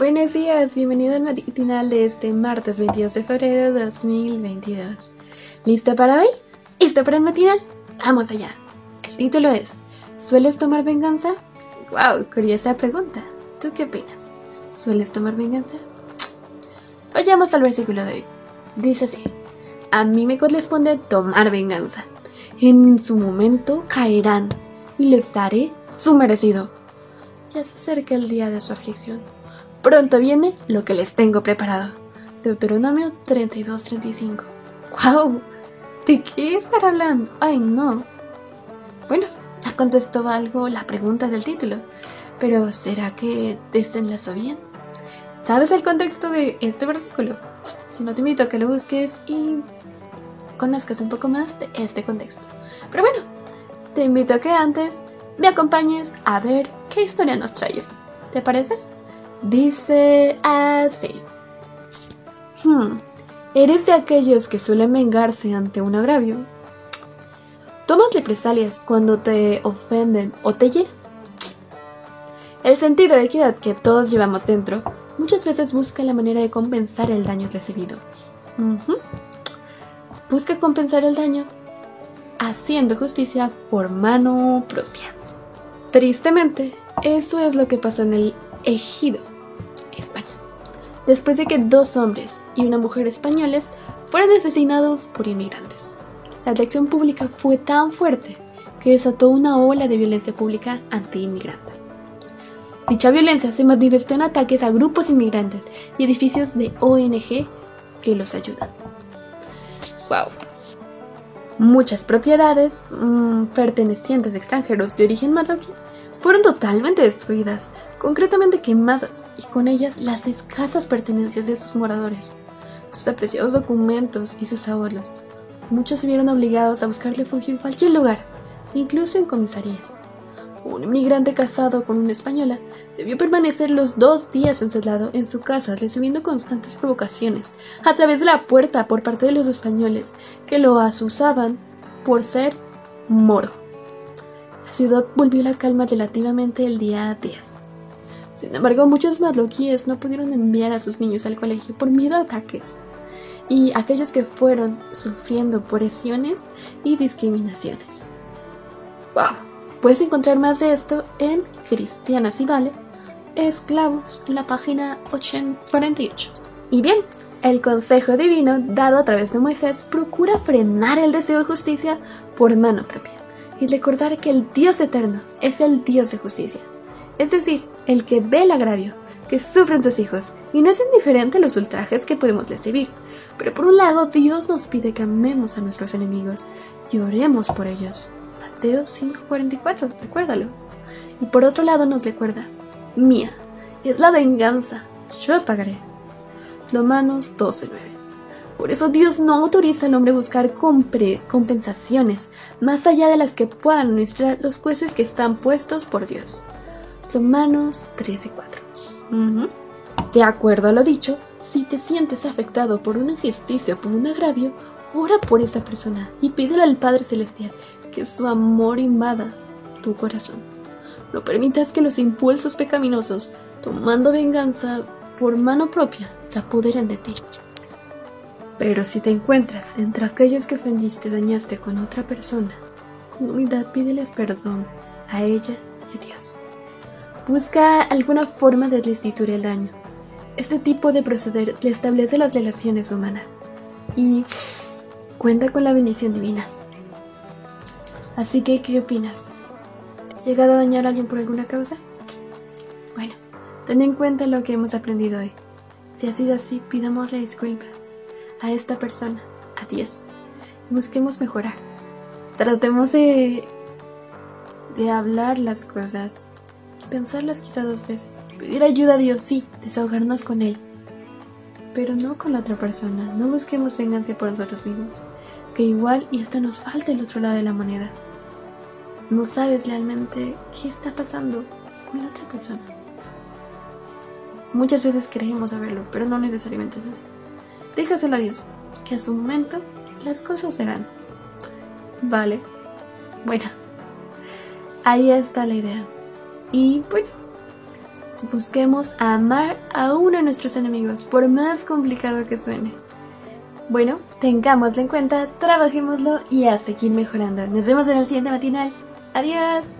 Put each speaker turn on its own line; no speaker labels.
Buenos días, bienvenido al matinal de este martes 22 de febrero de 2022. ¿Lista para hoy? ¿Lista para el matinal? Vamos allá. El título es ¿Sueles tomar venganza? Wow, curiosa pregunta. ¿Tú qué opinas? ¿Sueles tomar venganza? Vayamos al versículo de hoy. Dice así: A mí me corresponde tomar venganza. En su momento caerán y les daré su merecido. Ya se acerca el día de su aflicción. Pronto viene lo que les tengo preparado. Deuteronomio 32-35. ¡Wow! ¿De qué estar hablando? ¡Ay, no! Bueno, ya contestó algo la pregunta del título, pero ¿será que desenlazó bien? ¿Sabes el contexto de este versículo? Si no te invito a que lo busques y conozcas un poco más de este contexto. Pero bueno, te invito a que antes me acompañes a ver qué historia nos trae. ¿Te parece? Dice así. Hmm, ¿Eres de aquellos que suelen vengarse ante un agravio? ¿Tomas represalias cuando te ofenden o te hieren? El sentido de equidad que todos llevamos dentro muchas veces busca la manera de compensar el daño recibido. Busca compensar el daño haciendo justicia por mano propia. Tristemente, eso es lo que pasó en el ejido, después de que dos hombres y una mujer españoles fueron asesinados por inmigrantes. La reacción pública fue tan fuerte que desató una ola de violencia pública anti-inmigrantes. Dicha violencia se manifestó en ataques a grupos inmigrantes y edificios de ONG que los ayudan. Wow. Muchas propiedades mmm, pertenecientes a extranjeros de origen marroquí fueron totalmente destruidas, concretamente quemadas, y con ellas las escasas pertenencias de sus moradores, sus apreciados documentos y sus ahorros. Muchos se vieron obligados a buscar refugio en cualquier lugar, incluso en comisarías. Un inmigrante casado con una española debió permanecer los dos días encerrado en su casa recibiendo constantes provocaciones a través de la puerta por parte de los españoles que lo asusaban por ser moro. La ciudad volvió la calma relativamente el día 10. Sin embargo, muchos marroquíes no pudieron enviar a sus niños al colegio por miedo a ataques, y aquellos que fueron sufriendo presiones y discriminaciones. ¡Wow! Puedes encontrar más de esto en Cristianas y Vale, Esclavos, la página 48. Y bien, el consejo divino dado a través de Moisés procura frenar el deseo de justicia por mano propia y recordar que el Dios eterno es el Dios de justicia, es decir, el que ve el agravio que sufren sus hijos y no es indiferente a los ultrajes que podemos recibir. Pero por un lado, Dios nos pide que amemos a nuestros enemigos y oremos por ellos. Mateo 5:44, recuérdalo. Y por otro lado nos recuerda, mía, es la venganza, yo pagaré. Romanos 12:9. Por eso Dios no autoriza al hombre a buscar compensaciones más allá de las que puedan administrar los jueces que están puestos por Dios. Romanos 13 y 4. De acuerdo a lo dicho, si te sientes afectado por una injusticia o por un agravio, ora por esa persona y pídele al Padre Celestial que su amor invada tu corazón. No permitas que los impulsos pecaminosos, tomando venganza por mano propia, se apoderen de ti. Pero si te encuentras entre aquellos que ofendiste dañaste con otra persona, con humildad pídeles perdón a ella y a Dios. Busca alguna forma de restituir el daño. Este tipo de proceder le establece las relaciones humanas y cuenta con la bendición divina. Así que, ¿qué opinas? ¿Has llegado a dañar a alguien por alguna causa? Bueno, ten en cuenta lo que hemos aprendido hoy. Si ha sido así, pidámosle disculpas a esta persona, a Dios. Busquemos mejorar. Tratemos de, de hablar las cosas pensarlas quizá dos veces. Pedir ayuda a Dios, sí, desahogarnos con Él. Pero no con la otra persona. No busquemos venganza por nosotros mismos. Que igual y hasta nos falta el otro lado de la moneda. No sabes realmente qué está pasando con la otra persona. Muchas veces creemos saberlo, pero no necesariamente. Déjaselo a Dios, que a su momento las cosas serán. Vale. Bueno, ahí está la idea. Y bueno, busquemos amar a uno de nuestros enemigos, por más complicado que suene. Bueno, tengámoslo en cuenta, trabajémoslo y a seguir mejorando. Nos vemos en el siguiente matinal. Adiós.